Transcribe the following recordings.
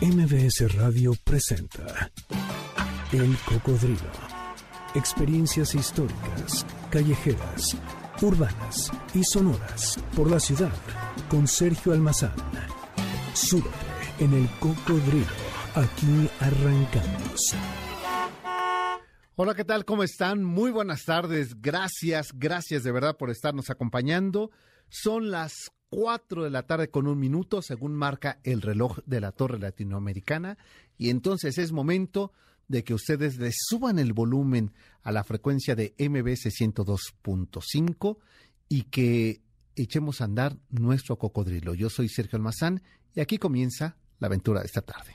MBS Radio presenta El Cocodrilo. Experiencias históricas, callejeras, urbanas y sonoras por la ciudad con Sergio Almazán. Súbete en El Cocodrilo. Aquí arrancamos. Hola, ¿qué tal? ¿Cómo están? Muy buenas tardes. Gracias, gracias de verdad por estarnos acompañando. Son las 4 de la tarde con un minuto, según marca el reloj de la Torre Latinoamericana. Y entonces es momento de que ustedes le suban el volumen a la frecuencia de MBS 102.5 y que echemos a andar nuestro cocodrilo. Yo soy Sergio Almazán y aquí comienza la aventura de esta tarde.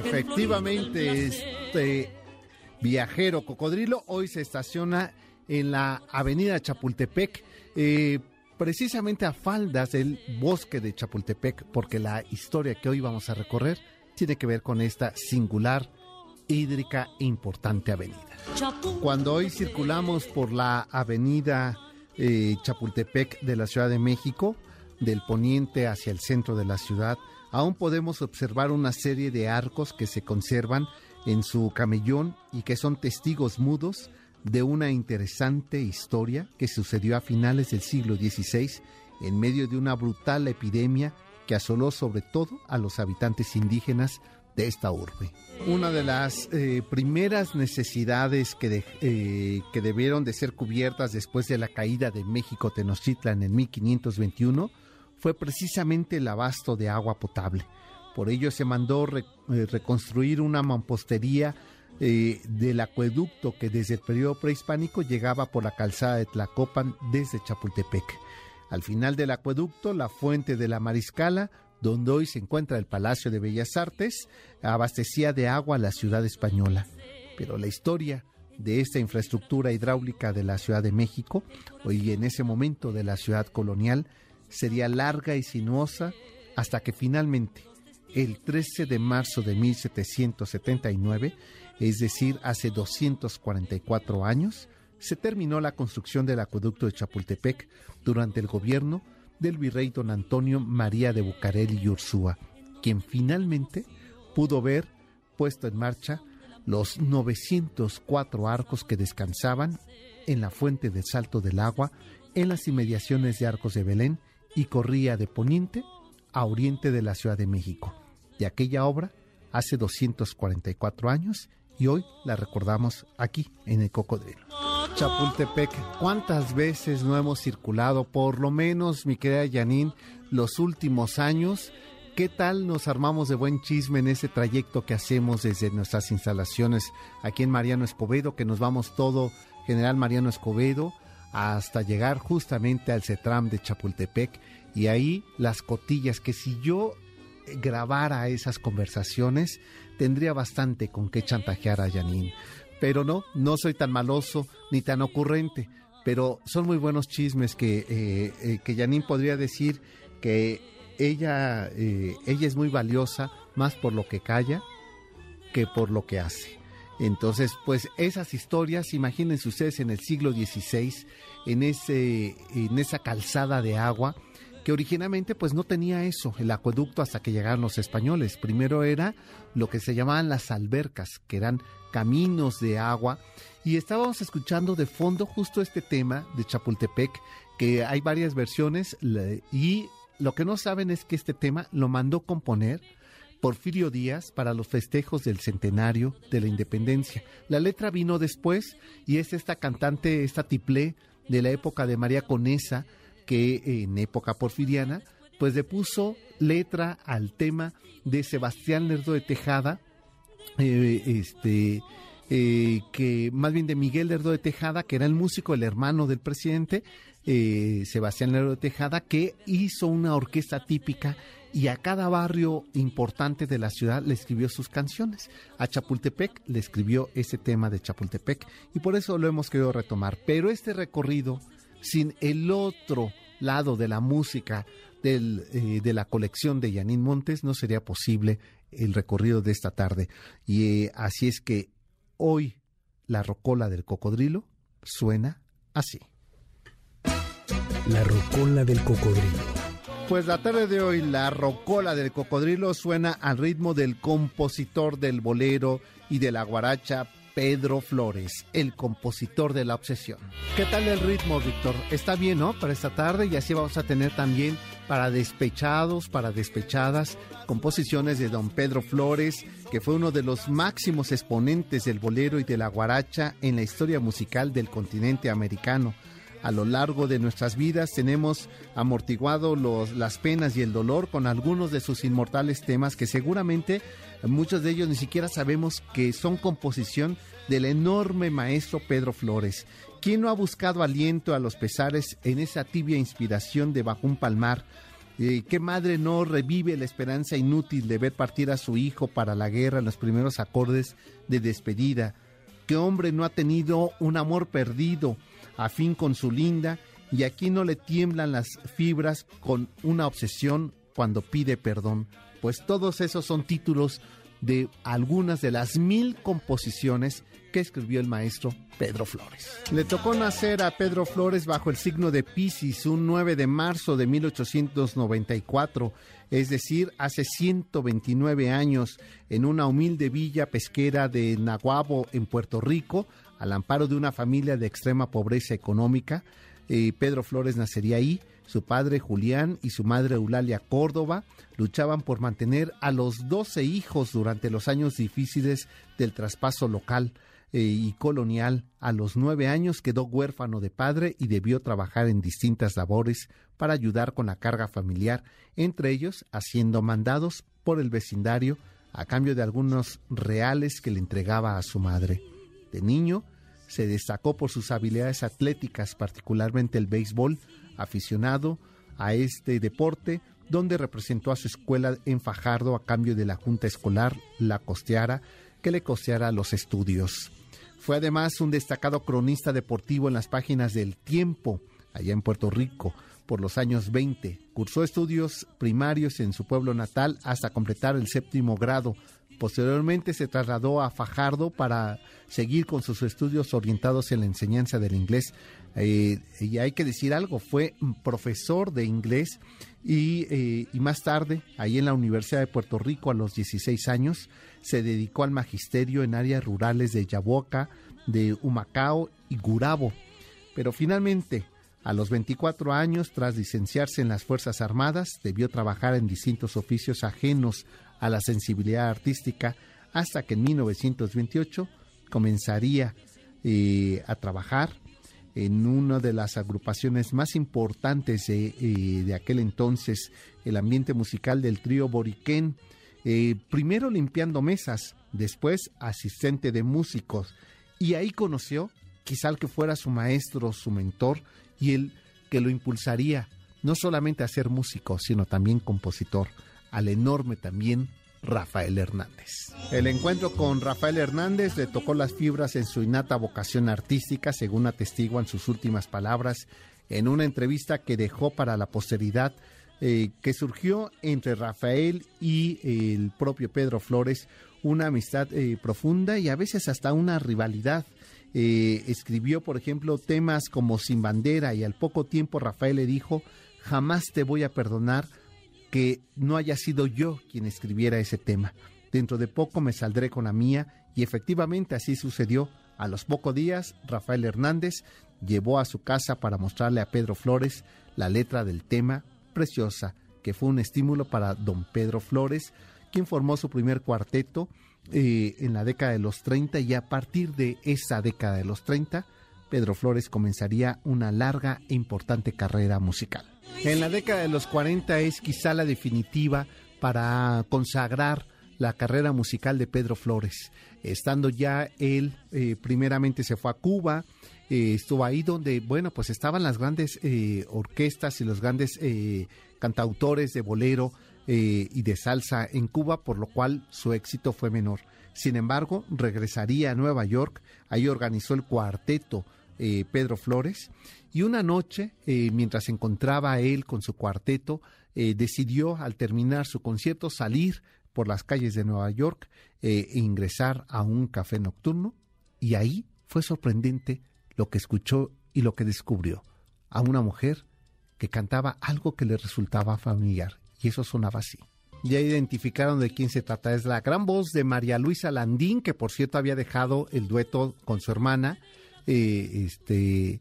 Efectivamente, este viajero cocodrilo hoy se estaciona en la avenida Chapultepec, eh, precisamente a faldas del bosque de Chapultepec, porque la historia que hoy vamos a recorrer tiene que ver con esta singular, hídrica e importante avenida. Cuando hoy circulamos por la avenida eh, Chapultepec de la Ciudad de México, del poniente hacia el centro de la ciudad, aún podemos observar una serie de arcos que se conservan en su camellón y que son testigos mudos de una interesante historia que sucedió a finales del siglo XVI en medio de una brutal epidemia que asoló sobre todo a los habitantes indígenas de esta urbe. Una de las eh, primeras necesidades que, eh, que debieron de ser cubiertas después de la caída de México Tenochtitlan en 1521 fue precisamente el abasto de agua potable. Por ello se mandó eh, reconstruir una mampostería eh, del acueducto que desde el periodo prehispánico llegaba por la calzada de Tlacopan desde Chapultepec. Al final del acueducto, la fuente de la Mariscala, donde hoy se encuentra el Palacio de Bellas Artes, abastecía de agua a la ciudad española. Pero la historia de esta infraestructura hidráulica de la Ciudad de México, hoy en ese momento de la ciudad colonial, sería larga y sinuosa hasta que finalmente, el 13 de marzo de 1779, es decir, hace 244 años, se terminó la construcción del acueducto de Chapultepec durante el gobierno del virrey don Antonio María de Bucareli y Ursúa, quien finalmente pudo ver puesto en marcha los 904 arcos que descansaban en la fuente del Salto del Agua en las inmediaciones de Arcos de Belén y corría de poniente a oriente de la Ciudad de México. De aquella obra hace 244 años y hoy la recordamos aquí en el Cocodrilo. Chapultepec, ¿cuántas veces no hemos circulado? Por lo menos, mi querida Janine, los últimos años. ¿Qué tal nos armamos de buen chisme en ese trayecto que hacemos desde nuestras instalaciones aquí en Mariano Escobedo, que nos vamos todo, General Mariano Escobedo, hasta llegar justamente al CETRAM de Chapultepec y ahí las cotillas que si yo grabara esas conversaciones tendría bastante con qué chantajear a Janine. Pero no, no soy tan maloso ni tan ocurrente, pero son muy buenos chismes que, eh, eh, que Janine podría decir que ella, eh, ella es muy valiosa más por lo que calla que por lo que hace. Entonces, pues esas historias, imagínense ustedes en el siglo XVI, en, ese, en esa calzada de agua, que originalmente pues no tenía eso, el acueducto hasta que llegaron los españoles. Primero era lo que se llamaban las albercas, que eran caminos de agua, y estábamos escuchando de fondo justo este tema de Chapultepec, que hay varias versiones, y lo que no saben es que este tema lo mandó componer Porfirio Díaz para los festejos del centenario de la independencia. La letra vino después y es esta cantante, esta tiplé de la época de María Conesa, que en época porfiriana, pues le puso letra al tema de Sebastián Lerdo de Tejada, eh, este, eh, que más bien de Miguel Lerdo de Tejada, que era el músico, el hermano del presidente, eh, Sebastián Lerdo de Tejada, que hizo una orquesta típica y a cada barrio importante de la ciudad le escribió sus canciones. A Chapultepec le escribió ese tema de Chapultepec y por eso lo hemos querido retomar. Pero este recorrido, sin el otro lado de la música eh, de la colección de Yanín Montes, no sería posible el recorrido de esta tarde. Y eh, así es que hoy la rocola del cocodrilo suena así. La rocola del cocodrilo. Pues la tarde de hoy la rocola del cocodrilo suena al ritmo del compositor del bolero y de la guaracha Pedro Flores, el compositor de la obsesión. ¿Qué tal el ritmo, Víctor? Está bien, ¿no? Para esta tarde y así vamos a tener también para despechados, para despechadas, composiciones de don Pedro Flores, que fue uno de los máximos exponentes del bolero y de la guaracha en la historia musical del continente americano a lo largo de nuestras vidas tenemos amortiguado los, las penas y el dolor con algunos de sus inmortales temas que seguramente muchos de ellos ni siquiera sabemos que son composición del enorme maestro Pedro Flores. ¿Quién no ha buscado aliento a los pesares en esa tibia inspiración de Bajo un Palmar? Eh, ¿Qué madre no revive la esperanza inútil de ver partir a su hijo para la guerra en los primeros acordes de despedida? ¿Qué hombre no ha tenido un amor perdido? A fin con su linda, y aquí no le tiemblan las fibras con una obsesión cuando pide perdón, pues todos esos son títulos de algunas de las mil composiciones que escribió el maestro Pedro Flores. Le tocó nacer a Pedro Flores bajo el signo de Piscis un 9 de marzo de 1894, es decir, hace 129 años, en una humilde villa pesquera de Naguabo, en Puerto Rico, al amparo de una familia de extrema pobreza económica. Eh, Pedro Flores nacería ahí, su padre Julián y su madre Eulalia Córdoba luchaban por mantener a los doce hijos durante los años difíciles del traspaso local eh, y colonial. A los nueve años quedó huérfano de padre y debió trabajar en distintas labores para ayudar con la carga familiar, entre ellos haciendo mandados por el vecindario a cambio de algunos reales que le entregaba a su madre. De niño, se destacó por sus habilidades atléticas, particularmente el béisbol, aficionado a este deporte, donde representó a su escuela en Fajardo a cambio de la Junta Escolar la costeara, que le costeara los estudios. Fue además un destacado cronista deportivo en las páginas del Tiempo, allá en Puerto Rico, por los años 20. Cursó estudios primarios en su pueblo natal hasta completar el séptimo grado, Posteriormente se trasladó a Fajardo para seguir con sus estudios orientados en la enseñanza del inglés. Eh, y hay que decir algo, fue profesor de inglés y, eh, y, más tarde, ahí en la Universidad de Puerto Rico a los 16 años, se dedicó al magisterio en áreas rurales de Yaboca, de Humacao y Gurabo. Pero finalmente, a los 24 años, tras licenciarse en las Fuerzas Armadas, debió trabajar en distintos oficios ajenos a la sensibilidad artística hasta que en 1928 comenzaría eh, a trabajar en una de las agrupaciones más importantes de, eh, aquel entonces, el ambiente musical del trío Boriquén, eh, primero limpiando mesas, después asistente de músicos, y ahí conoció quizá el que fuera su maestro, su mentor, y el que lo impulsaría no solamente a ser músico, sino también compositor al enorme también Rafael Hernández. El encuentro con Rafael Hernández le tocó las fibras en su innata vocación artística, según atestiguan sus últimas palabras en una entrevista que dejó para la posteridad, eh, que surgió entre Rafael y el propio Pedro Flores, una amistad eh, profunda y a veces hasta una rivalidad. Eh, escribió, por ejemplo, temas como Sin Bandera y al poco tiempo Rafael le dijo, jamás te voy a perdonar que no haya sido yo quien escribiera ese tema. Dentro de poco me saldré con la mía y efectivamente así sucedió. A los pocos días, Rafael Hernández llevó a su casa para mostrarle a Pedro Flores la letra del tema Preciosa, que fue un estímulo para don Pedro Flores, quien formó su primer cuarteto eh, en la década de los 30 y a partir de esa década de los 30, Pedro Flores comenzaría una larga e importante carrera musical. En la década de los 40 es quizá la definitiva para consagrar la carrera musical de Pedro Flores. Estando ya él, eh, primeramente se fue a Cuba, eh, estuvo ahí donde, bueno, pues estaban las grandes eh, orquestas y los grandes cantautores de bolero y de salsa en Cuba, por lo cual su éxito fue menor. Sin embargo, regresaría a Nueva York, ahí organizó el cuarteto Pedro Flores. Y una noche, eh, mientras se encontraba él con su cuarteto, eh, decidió al terminar su concierto salir por las calles de Nueva York e ingresar a un café nocturno. Y ahí fue sorprendente lo que escuchó y lo que descubrió. A una mujer que cantaba algo que le resultaba familiar. Y eso sonaba así. Ya identificaron de quién se trata. Es la gran voz de María Luisa Landín, que por cierto había dejado el dueto con su hermana. Eh, este,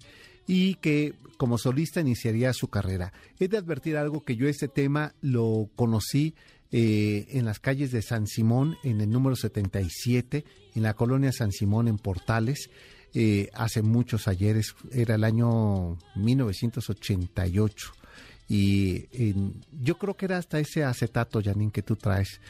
y que como solista iniciaría su carrera. He de advertir algo que yo este tema lo conocí eh, en las calles de San Simón, en el número 77, en la colonia San Simón, en Portales, eh, hace muchos ayeres, era el año 1988. Y yo creo que era hasta ese acetato, Janine, que tú traes.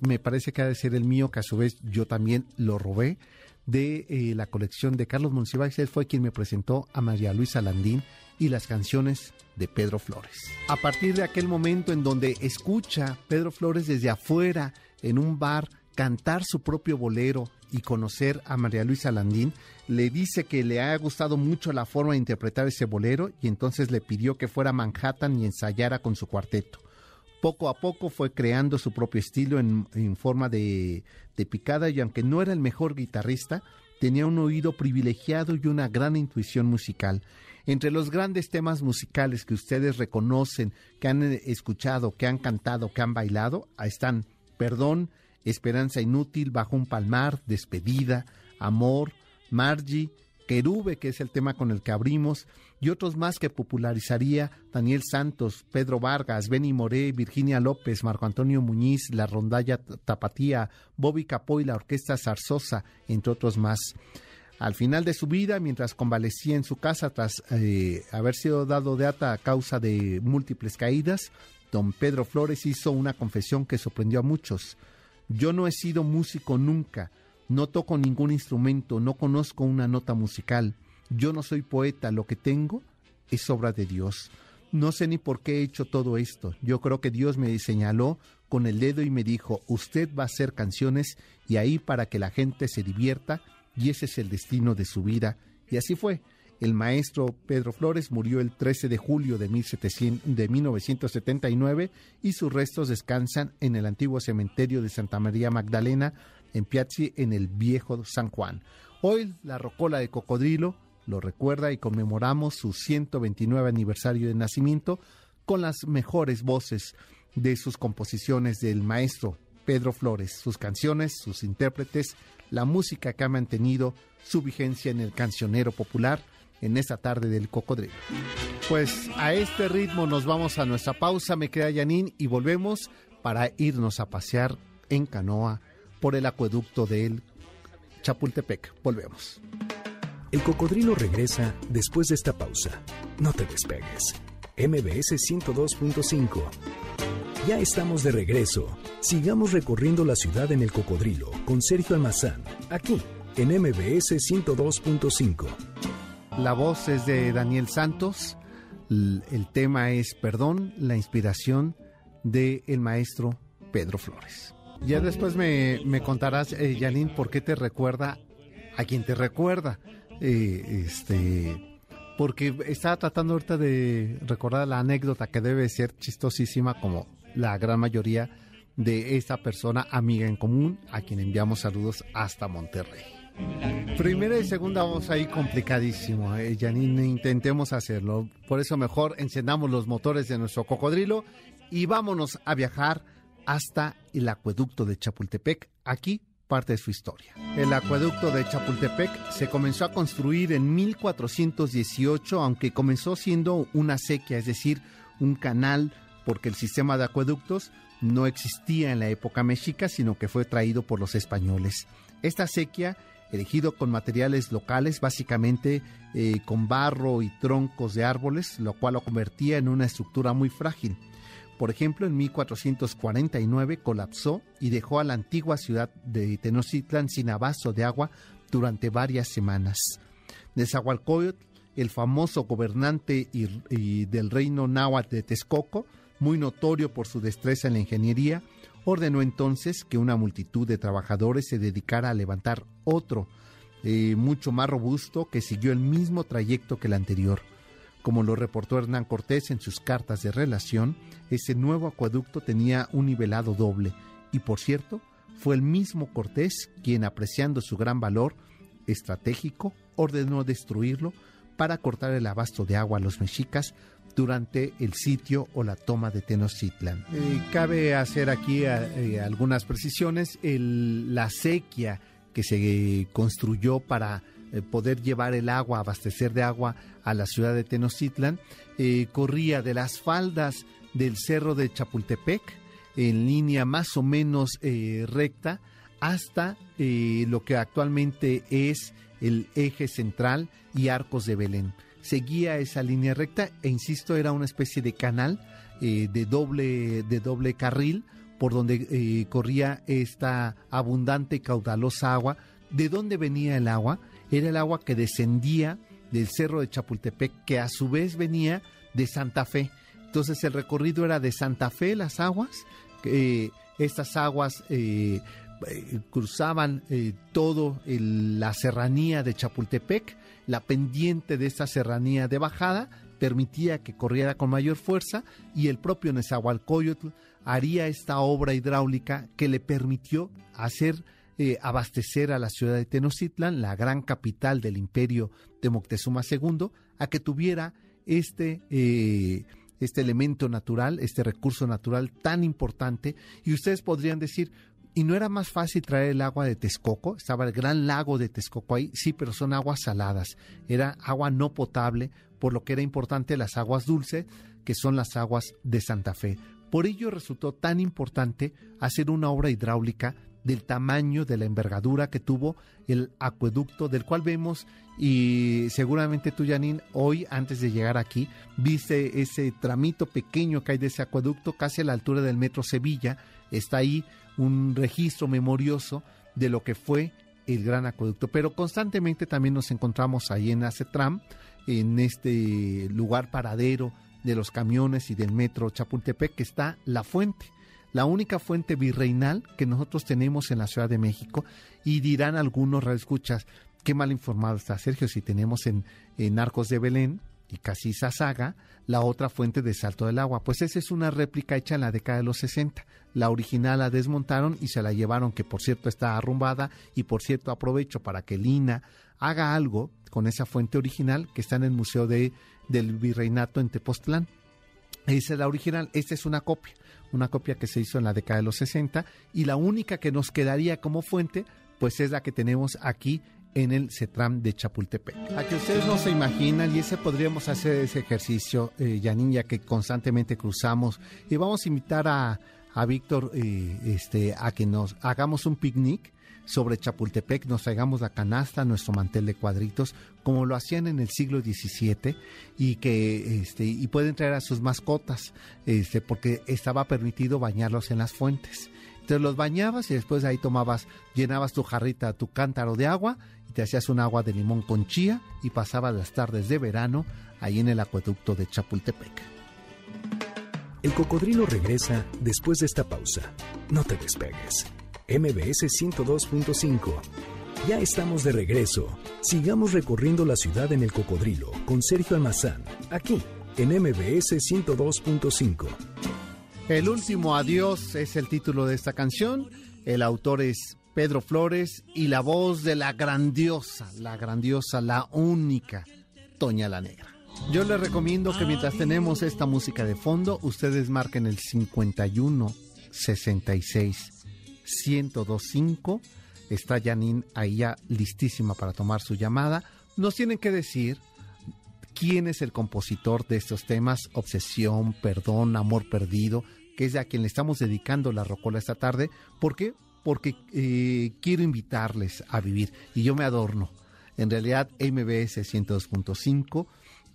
me parece que ha de ser el mío, que a su vez yo también lo robé de eh, la colección de Carlos Monsiváis. Él fue quien me presentó a María Luisa Landín y las canciones de Pedro Flores. A partir de aquel momento en donde escucha Pedro Flores desde afuera en un bar cantar su propio bolero y conocer a María Luisa Landín, le dice que le ha gustado mucho la forma de interpretar ese bolero y entonces le pidió que fuera a Manhattan y ensayara con su cuarteto. Poco a poco fue creando su propio estilo en, forma de, de picada y aunque no era el mejor guitarrista, tenía un oído privilegiado y una gran intuición musical. Entre los grandes temas musicales que ustedes reconocen, que han escuchado, que han cantado, que han bailado, están Perdón, Esperanza Inútil, Bajo un Palmar, Despedida, Amor, Margie, Querube, que es el tema con el que abrimos, y otros más que popularizaría Daniel Santos, Pedro Vargas, Benny Moré, Virginia López, Marco Antonio Muñiz, La Rondalla Tapatía, Bobby Capoy, la Orquesta Zarzosa, entre otros más. Al final de su vida, mientras convalecía en su casa tras eh, haber sido dado de ata a causa de múltiples caídas, don Pedro Flores hizo una confesión que sorprendió a muchos. Yo no he sido músico nunca, no toco ningún instrumento, no conozco una nota musical. Yo no soy poeta, lo que tengo es obra de Dios. No sé ni por qué he hecho todo esto. Yo creo que Dios me señaló con el dedo y me dijo, usted va a hacer canciones y ahí para que la gente se divierta y ese es el destino de su vida. Y así fue. El maestro Pedro Flores murió el 13 de julio de, 1700, de 1979 y sus restos descansan en el antiguo cementerio de Santa María Magdalena en Piazzi en el viejo San Juan. Hoy la Rocola de Cocodrilo lo recuerda y conmemoramos su 129 aniversario de nacimiento con las mejores voces de sus composiciones del maestro Pedro Flores, sus canciones, sus intérpretes, la música que ha mantenido su vigencia en el cancionero popular en esta tarde del cocodrilo. Pues a este ritmo nos vamos a nuestra pausa, me queda Yanin, y volvemos para irnos a pasear en canoa por el acueducto del Chapultepec. Volvemos. El cocodrilo regresa después de esta pausa. No te despegues. MBS 102.5. Ya estamos de regreso. Sigamos recorriendo la ciudad en el cocodrilo con Sergio Almazán, aquí en MBS 102.5. La voz es de Daniel Santos. El tema es Perdón, la inspiración del el maestro Pedro Flores. Ya después me, contarás, eh, Janine, por qué te recuerda a quien te recuerda. Eh, este, porque estaba tratando ahorita de recordar la anécdota que debe ser chistosísima, como la gran mayoría de esta persona amiga en común, a quien enviamos saludos hasta Monterrey. Primera y segunda voz ahí complicadísimo, eh, Janine, intentemos hacerlo. Por eso mejor encendamos los motores de nuestro cocodrilo y vámonos a viajar hasta el acueducto de Chapultepec. Aquí parte de su historia. El acueducto de Chapultepec se comenzó a construir en 1418, aunque comenzó siendo una sequía, es decir, un canal, porque el sistema de acueductos no existía en la época mexica, sino que fue traído por los españoles. Esta sequía, erigido con materiales locales, básicamente eh, con barro y troncos de árboles, lo cual lo convertía en una estructura muy frágil. Por ejemplo, en 1449 colapsó y dejó a la antigua ciudad de Tenochtitlan sin abasto de agua durante varias semanas. Nezahualcóyotl, el famoso gobernante y, del reino náhuatl de Texcoco, muy notorio por su destreza en la ingeniería, ordenó entonces que una multitud de trabajadores se dedicara a levantar otro eh, mucho más robusto que siguió el mismo trayecto que el anterior. Como lo reportó Hernán Cortés en sus cartas de relación, ese nuevo acueducto tenía un nivelado doble y por cierto, fue el mismo Cortés quien, apreciando su gran valor estratégico, ordenó destruirlo para cortar el abasto de agua a los mexicas durante el sitio o la toma de Tenochtitlan. Eh, cabe hacer aquí eh, algunas precisiones. la sequía que se construyó para eh, poder llevar el agua, abastecer de agua a la ciudad de Tenochtitlan, corría de las faldas del cerro de Chapultepec, en línea más o menos recta, hasta lo que actualmente es el eje central y arcos de Belén seguía esa línea recta e insisto, era una especie de canal eh, de, doble, de doble carril por donde eh, corría esta abundante y caudalosa agua. ¿De dónde venía el agua? Era el agua que descendía del cerro de Chapultepec, que a su vez venía de Santa Fe. Entonces el recorrido era de Santa Fe las aguas, eh, estas aguas cruzaban todo la serranía de Chapultepec la pendiente de esta serranía de bajada permitía que corriera con mayor fuerza y el propio Nezahualcóyotl haría esta obra hidráulica que le permitió hacer eh, abastecer a la ciudad de Tenochtitlan, la gran capital del imperio de Moctezuma II, a que tuviera este, eh, este elemento natural, este recurso natural tan importante. Y ustedes podrían decir, ¿Y no era más fácil traer el agua de Texcoco? Estaba el gran lago de Texcoco ahí, sí, pero son aguas saladas. Era agua no potable, por lo que era importante las aguas dulces, que son las aguas de Santa Fe. Por ello resultó tan importante hacer una obra hidráulica del tamaño, de la envergadura que tuvo el acueducto, del cual vemos, y seguramente tú, Janine, hoy antes de llegar aquí, viste ese tramito pequeño que hay de ese acueducto, casi a la altura del metro Sevilla, está ahí un registro memorioso de lo que fue el gran acueducto. Pero constantemente también nos encontramos ahí en Acetram, en este lugar paradero de los camiones y del metro Chapultepec, que está la fuente, la única fuente virreinal que nosotros tenemos en la Ciudad de México. Y dirán algunos escuchas, qué mal informado está Sergio, si tenemos en, en Arcos de Belén y Casisa Saga la otra fuente de Salto del Agua. Pues esa es una réplica hecha en la década de los 60. La original la desmontaron y se la llevaron, que por cierto está arrumbada, y por cierto aprovecho para que Lina haga algo con esa fuente original que está en el Museo de, del Virreinato en Tepoztlán. Esa es la original, esta es una copia, una copia que se hizo en la década de los 60 y la única que nos quedaría como fuente pues es la que tenemos aquí en el CETRAM de Chapultepec. A que ustedes no se imaginan, y ese podríamos hacer ese ejercicio, eh, ya que constantemente cruzamos, y vamos a invitar a, a Víctor eh, este, a que nos hagamos un picnic sobre Chapultepec, nos traigamos la canasta, nuestro mantel de cuadritos, como lo hacían en el siglo XVII, y que este, y pueden traer a sus mascotas, este, porque estaba permitido bañarlos en las fuentes. Entonces los bañabas y después ahí tomabas, llenabas tu jarrita, tu cántaro de agua y te hacías un agua de limón con chía y pasabas las tardes de verano ahí en el acueducto de Chapultepec. El cocodrilo regresa después de esta pausa. No te despegues. MBS 102.5. Ya estamos de regreso. Sigamos recorriendo la ciudad en el cocodrilo con Sergio Almazán, aquí en MBS 102.5. El último adiós es el título de esta canción. El autor es Pedro Flores y la voz de la grandiosa, la grandiosa, la única Toña la Negra. Yo les recomiendo que mientras tenemos esta música de fondo, ustedes marquen el 51 66 1025. Está Janine ahí ya listísima para tomar su llamada. Nos tienen que decir quién es el compositor de estos temas, obsesión, perdón, amor perdido, que es a quien le estamos dedicando la rocola esta tarde. ¿Por qué? Porque eh, quiero invitarles a vivir y yo me adorno. En realidad, MBS 102.5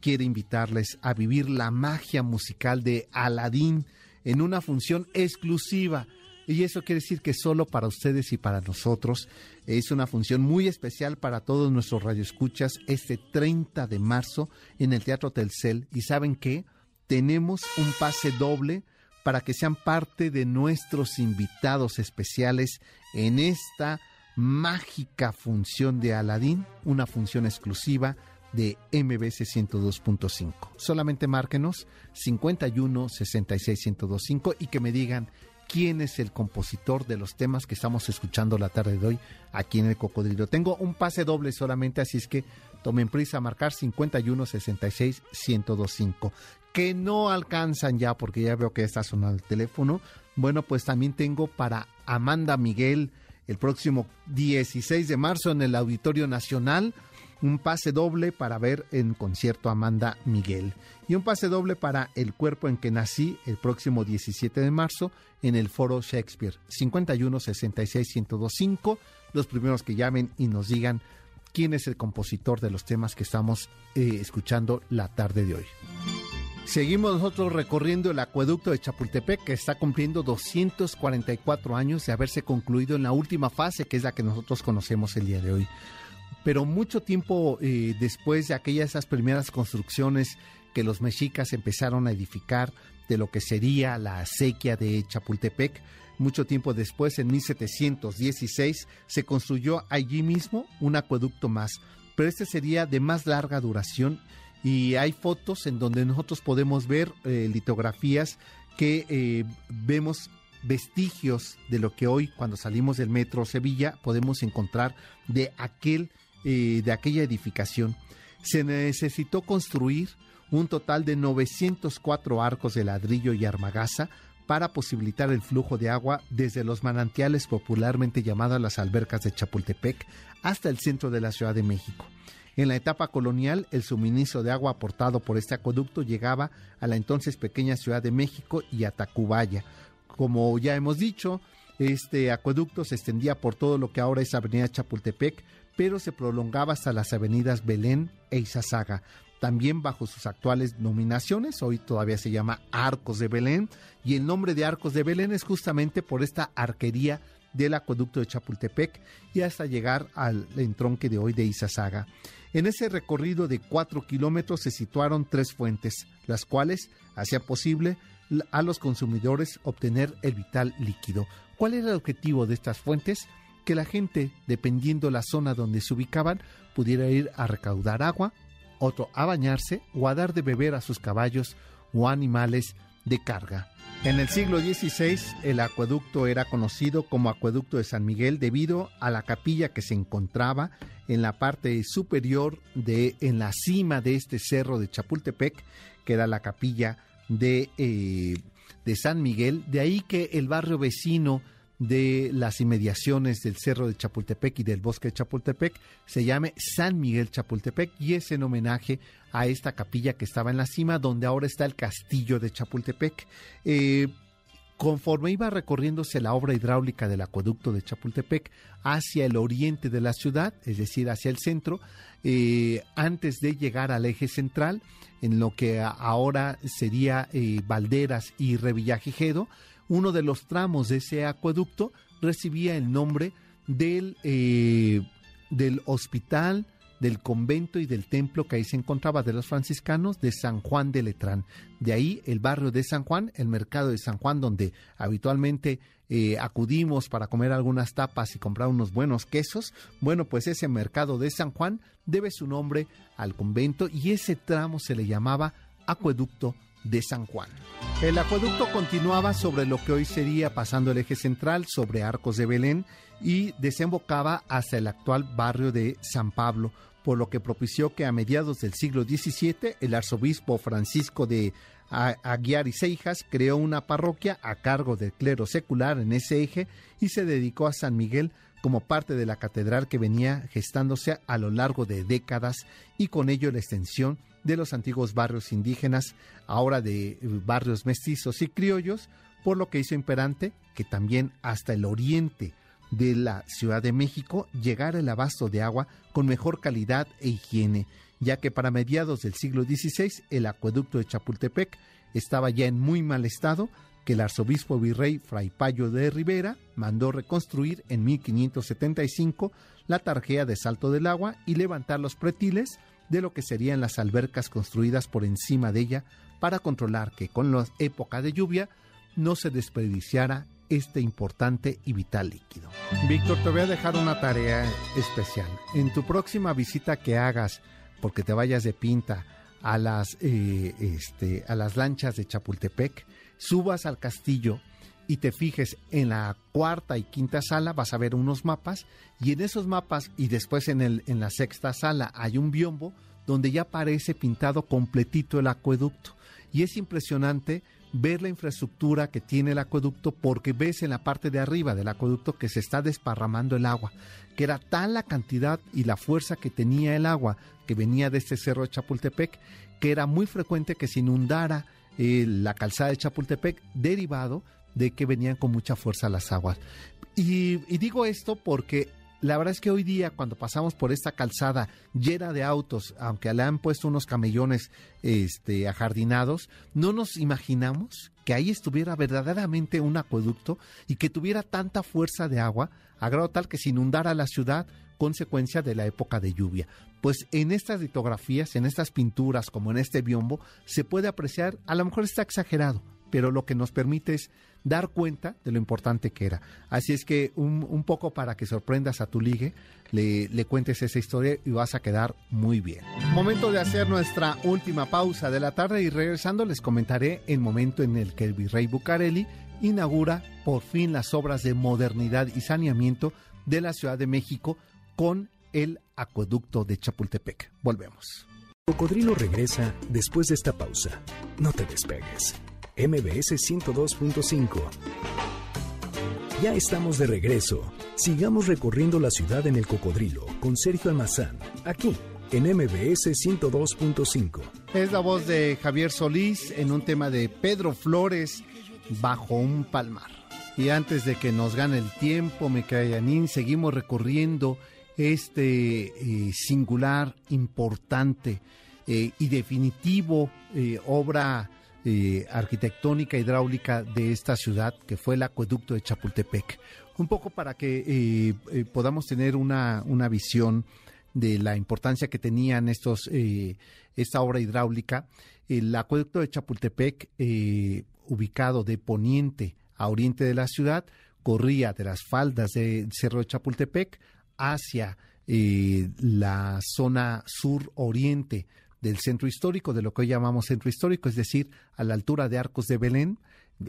quiere invitarles a vivir la magia musical de Aladín en una función exclusiva. Y eso quiere decir que solo para ustedes y para nosotros es una función muy especial para todos nuestros radioescuchas este 30 de marzo en el Teatro Telcel. ¿Y saben qué? Tenemos un pase doble para que sean parte de nuestros invitados especiales en esta mágica función de Aladín, una función exclusiva de MBC 102.5. Solamente márquenos 51 66 1025 y que me digan quién es el compositor de los temas que estamos escuchando la tarde de hoy aquí en el Cocodrilo. Tengo un pase doble solamente, así es que tomen prisa a marcar 51 66 1025. Que no alcanzan ya porque ya veo que está sonando el teléfono. Bueno, pues también tengo para Amanda Miguel el próximo 16 de marzo en el Auditorio Nacional un pase doble para ver en concierto Amanda Miguel y un pase doble para El cuerpo en que nací el próximo 17 de marzo en el Foro Shakespeare. 51 66 1025 los primeros que llamen y nos digan quién es el compositor de los temas que estamos eh, escuchando la tarde de hoy. Seguimos nosotros recorriendo el acueducto de Chapultepec que está cumpliendo 244 años de haberse concluido en la última fase que es la que nosotros conocemos el día de hoy pero mucho tiempo eh, después de aquellas esas primeras construcciones que los mexicas empezaron a edificar de lo que sería la acequia de Chapultepec, mucho tiempo después, en 1716, se construyó allí mismo un acueducto más, pero este sería de más larga duración y hay fotos en donde nosotros podemos ver eh, litografías que eh, vemos vestigios de lo que hoy cuando salimos del metro Sevilla podemos encontrar de aquel de aquella edificación, se necesitó construir un total de 904 arcos de ladrillo y armagaza para posibilitar el flujo de agua desde los manantiales popularmente llamadas las albercas de Chapultepec hasta el centro de la Ciudad de México. En la etapa colonial, el suministro de agua aportado por este acueducto llegaba a la entonces pequeña Ciudad de México y a Tacubaya. Como ya hemos dicho, este acueducto se extendía por todo lo que ahora es Avenida Chapultepec, pero se prolongaba hasta las avenidas Belén e Izazaga. También bajo sus actuales nominaciones, hoy todavía se llama Arcos de Belén, y el nombre de Arcos de Belén es justamente por esta arquería del acueducto de Chapultepec y hasta llegar al entronque de hoy de Izazaga. En ese recorrido de cuatro kilómetros se situaron tres fuentes, las cuales hacían posible a los consumidores obtener el vital líquido. ¿Cuál era el objetivo de estas fuentes? que la gente, dependiendo la zona donde se ubicaban, pudiera ir a recaudar agua, otro a bañarse o a dar de beber a sus caballos o animales de carga. En el siglo XVI el acueducto era conocido como Acueducto de San Miguel debido a la capilla que se encontraba en la parte superior de en la cima de este cerro de Chapultepec, que era la capilla de, eh, de San Miguel, de ahí que el barrio vecino de las inmediaciones del Cerro de Chapultepec y del Bosque de Chapultepec se llame San Miguel Chapultepec y es en homenaje a esta capilla que estaba en la cima donde ahora está el castillo de Chapultepec. Eh, conforme iba recorriéndose la obra hidráulica del acueducto de Chapultepec hacia el oriente de la ciudad, es decir, hacia el centro, eh, antes de llegar al eje central, en lo que ahora sería eh, Valderas y Revillagigedo, uno de los tramos de ese acueducto recibía el nombre del, eh, del hospital, del convento y del templo que ahí se encontraba de los franciscanos de San Juan de Letrán. De ahí el barrio de San Juan, el mercado de San Juan, donde habitualmente eh, acudimos para comer algunas tapas y comprar unos buenos quesos. Bueno, pues ese mercado de San Juan debe su nombre al convento y ese tramo se le llamaba acueducto de San Juan. El acueducto continuaba sobre lo que hoy sería pasando el eje central sobre Arcos de Belén y desembocaba hasta el actual barrio de San Pablo, por lo que propició que a mediados del siglo XVII el arzobispo Francisco de Aguiar y Seijas creó una parroquia a cargo del clero secular en ese eje y se dedicó a San Miguel como parte de la catedral que venía gestándose a lo largo de décadas y con ello la extensión de los antiguos barrios indígenas, ahora de eh, barrios mestizos y criollos, por lo que hizo imperante que también hasta el oriente de la Ciudad de México llegara el abasto de agua con mejor calidad e higiene, ya que para mediados del siglo XVI el acueducto de Chapultepec estaba ya en muy mal estado, que el arzobispo virrey Fray Payo de Rivera mandó reconstruir en 1575 la tarjea de Salto del Agua y levantar los pretiles de lo que serían las albercas construidas por encima de ella para controlar que con la época de lluvia no se desperdiciara este importante y vital líquido. Víctor, te voy a dejar una tarea especial. En tu próxima visita que hagas, porque te vayas de pinta a las, eh, este, a las lanchas de Chapultepec, subas al castillo y te fijes en la cuarta y quinta sala, vas a ver unos mapas y en esos mapas y después en, el, en la sexta sala hay un biombo donde ya aparece pintado completito el acueducto. Y es impresionante ver la infraestructura que tiene el acueducto porque ves en la parte de arriba del acueducto que se está desparramando el agua, que era tal la cantidad y la fuerza que tenía el agua que venía de este cerro de Chapultepec, que era muy frecuente que se inundara eh, la calzada de Chapultepec derivado de que venían con mucha fuerza las aguas. Y, y digo esto porque la verdad es que hoy día cuando pasamos por esta calzada llena de autos, aunque le han puesto unos camellones este, ajardinados, no nos imaginamos que ahí estuviera verdaderamente un acueducto y que tuviera tanta fuerza de agua, a grado tal que se inundara la ciudad consecuencia de la época de lluvia. Pues en estas litografías, en estas pinturas, como en este biombo, se puede apreciar, a lo mejor está exagerado, pero lo que nos permite es dar cuenta de lo importante que era. Así es que un, poco para que sorprendas a tu ligue, le, le, cuentes esa historia y vas a quedar muy bien. Momento de hacer nuestra última pausa de la tarde y regresando les comentaré el momento en el que el virrey Bucareli inaugura por fin las obras de modernidad y saneamiento de la Ciudad de México con el acueducto de Chapultepec. Volvemos. Cocodrilo regresa después de esta pausa. No te despegues. MBS 102.5. Ya estamos de regreso. Sigamos recorriendo la ciudad en el cocodrilo con Sergio Almazán, aquí en MBS 102.5. Es la voz de Javier Solís en un tema de Pedro Flores bajo un palmar. Y antes de que nos gane el tiempo, me Mecayanín, seguimos recorriendo este eh, singular, importante eh, y definitivo eh, obra eh, arquitectónica hidráulica de esta ciudad, que fue el acueducto de Chapultepec. Un poco para que eh, eh, podamos tener una, una, visión de la importancia que tenían estos, esta obra hidráulica. El acueducto de Chapultepec, ubicado de poniente a oriente de la ciudad, corría de las faldas del Cerro de Chapultepec hacia la zona sur-oriente del centro histórico, de lo que hoy llamamos centro histórico, es decir, a la altura de Arcos de Belén,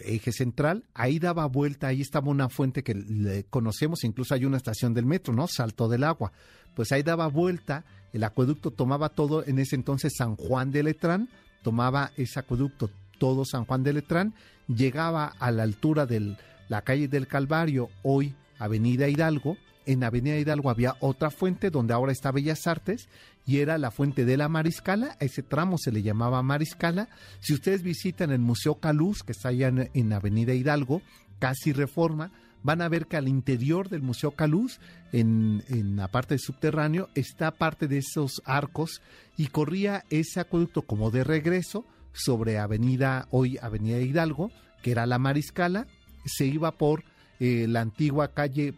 eje central, ahí daba vuelta, ahí estaba una fuente que le conocemos, incluso hay una estación del metro, ¿no? Salto del agua. Pues ahí daba vuelta, el acueducto tomaba todo, en ese entonces San Juan de Letrán, tomaba ese acueducto todo San Juan de Letrán, llegaba a la altura de la calle del Calvario, hoy Avenida Hidalgo, en Avenida Hidalgo había otra fuente donde ahora está Bellas Artes y era la fuente de la Mariscala, a ese tramo se le llamaba Mariscala. Si ustedes visitan el Museo Caluz, que está allá en, Avenida Hidalgo, casi reforma, van a ver que al interior del Museo Caluz, en, la parte subterráneo, está parte de esos arcos y corría ese acueducto como de regreso sobre Avenida, hoy Avenida Hidalgo, que era la Mariscala, se iba por eh, la antigua calle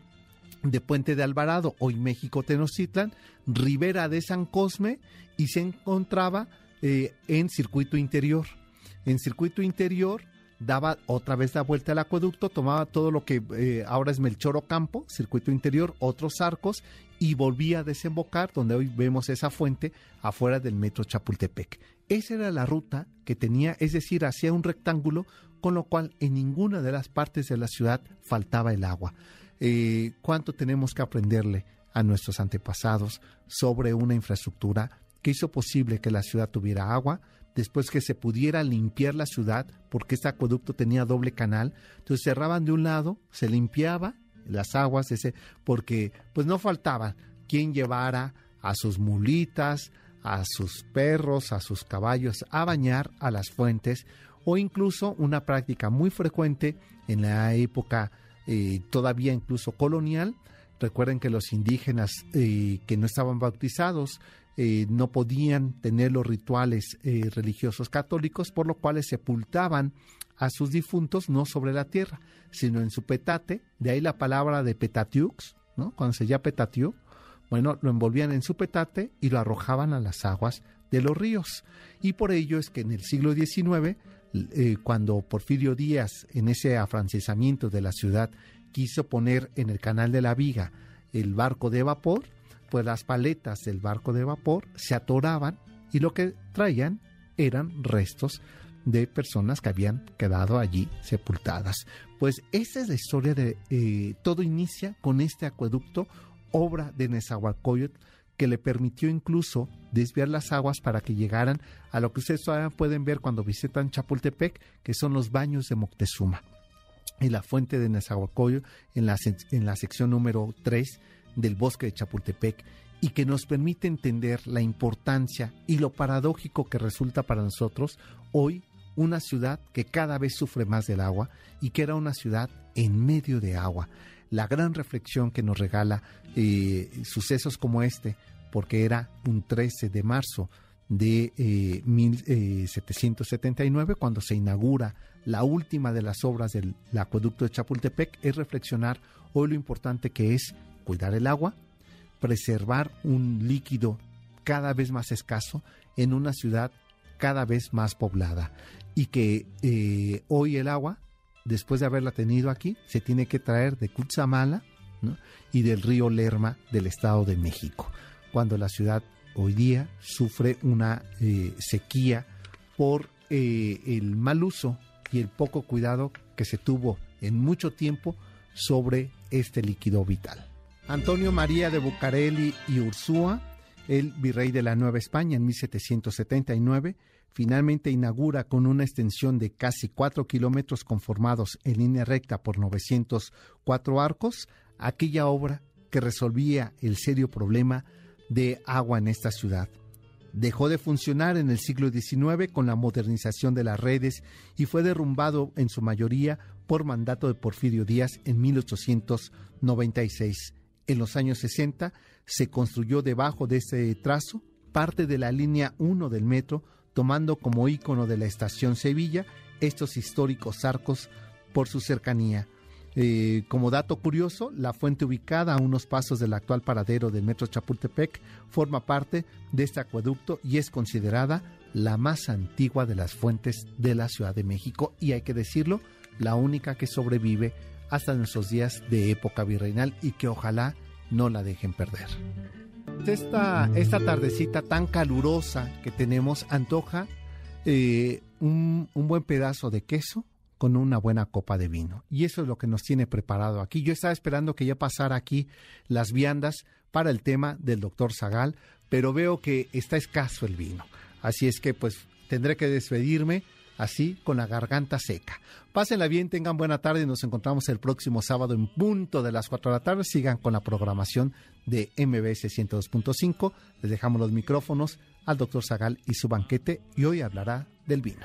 de Puente de Alvarado, hoy México Tenochtitlan, Ribera de San Cosme y se encontraba eh, en circuito interior. En circuito interior daba otra vez la vuelta al acueducto, tomaba todo lo que eh, ahora es Melchor Ocampo, circuito interior, otros arcos y volvía a desembocar donde hoy vemos esa fuente afuera del metro Chapultepec. Esa era la ruta que tenía, es decir, hacía un rectángulo, con lo cual en ninguna de las partes de la ciudad faltaba el agua. Eh, cuánto tenemos que aprenderle a nuestros antepasados sobre una infraestructura que hizo posible que la ciudad tuviera agua, después que se pudiera limpiar la ciudad, porque este acueducto tenía doble canal, entonces cerraban de un lado, se limpiaba las aguas, ese, porque pues no faltaba quien llevara a sus mulitas, a sus perros, a sus caballos a bañar a las fuentes, o incluso una práctica muy frecuente en la época eh, todavía incluso colonial. Recuerden que los indígenas eh, que no estaban bautizados eh, no podían tener los rituales religiosos católicos, por lo cual sepultaban a sus difuntos no sobre la tierra, sino en su petate, de ahí la palabra de petatiux, ¿no? cuando se llama petatiux, bueno, lo envolvían en su petate y lo arrojaban a las aguas de los ríos. Y por ello es que en el siglo XIX eh, cuando Porfirio Díaz, en ese afrancesamiento de la ciudad, quiso poner en el canal de la Viga el barco de vapor, pues las paletas del barco de vapor se atoraban y lo que traían eran restos de personas que habían quedado allí sepultadas. Pues esa es la historia de eh, todo inicia con este acueducto, obra de Nezahualcóyotl, que le permitió incluso desviar las aguas para que llegaran a lo que ustedes todavía pueden ver cuando visitan Chapultepec, que son los baños de Moctezuma y la fuente de Nezahualcóyotl en la, en la sección número 3 del bosque de Chapultepec y que nos permite entender la importancia y lo paradójico que resulta para nosotros hoy una ciudad que cada vez sufre más del agua y que era una ciudad en medio de agua. La gran reflexión que nos regala eh, sucesos como este, porque era un 13 de marzo de 1779, eh, cuando se inaugura la última de las obras del acueducto de Chapultepec, es reflexionar hoy lo importante que es cuidar el agua, preservar un líquido cada vez más escaso en una ciudad cada vez más poblada. Y que eh, hoy el agua, después de haberla tenido aquí, se tiene que traer de Cutzamala y del río Lerma del Estado de México, cuando la ciudad hoy día sufre una eh, sequía por eh, el mal uso y el poco cuidado que se tuvo en mucho tiempo sobre este líquido vital. Antonio María de Bucareli y Ursúa, el virrey de la Nueva España en 1779, finalmente inaugura con una extensión de casi cuatro kilómetros conformados en línea recta por 904 arcos, aquella obra que resolvía el serio problema de agua en esta ciudad. Dejó de funcionar en el siglo XIX con la modernización de las redes y fue derrumbado en su mayoría por mandato de Porfirio Díaz en 1896. En los años 60 se construyó debajo de este trazo parte de la línea 1 del metro tomando como ícono de la estación Sevilla estos históricos arcos por su cercanía. Como dato curioso, la fuente ubicada a unos pasos del actual paradero del metro Chapultepec forma parte de este acueducto y es considerada la más antigua de las fuentes de la Ciudad de México. Y hay que decirlo, la única que sobrevive hasta nuestros días de época virreinal y que ojalá no la dejen perder. Esta, esta tardecita tan calurosa que tenemos antoja eh, un, un, buen pedazo de queso con una buena copa de vino. Y eso es lo que nos tiene preparado aquí. Yo estaba esperando que ya pasara aquí las viandas para el tema del doctor Zagal, pero veo que está escaso el vino. Así es que pues tendré que despedirme así con la garganta seca. Pásenla bien, tengan buena tarde nos encontramos el próximo sábado en punto de las 4 de la tarde. Sigan con la programación de MBS 102.5. Les dejamos los micrófonos al doctor Zagal y su banquete y hoy hablará del vino.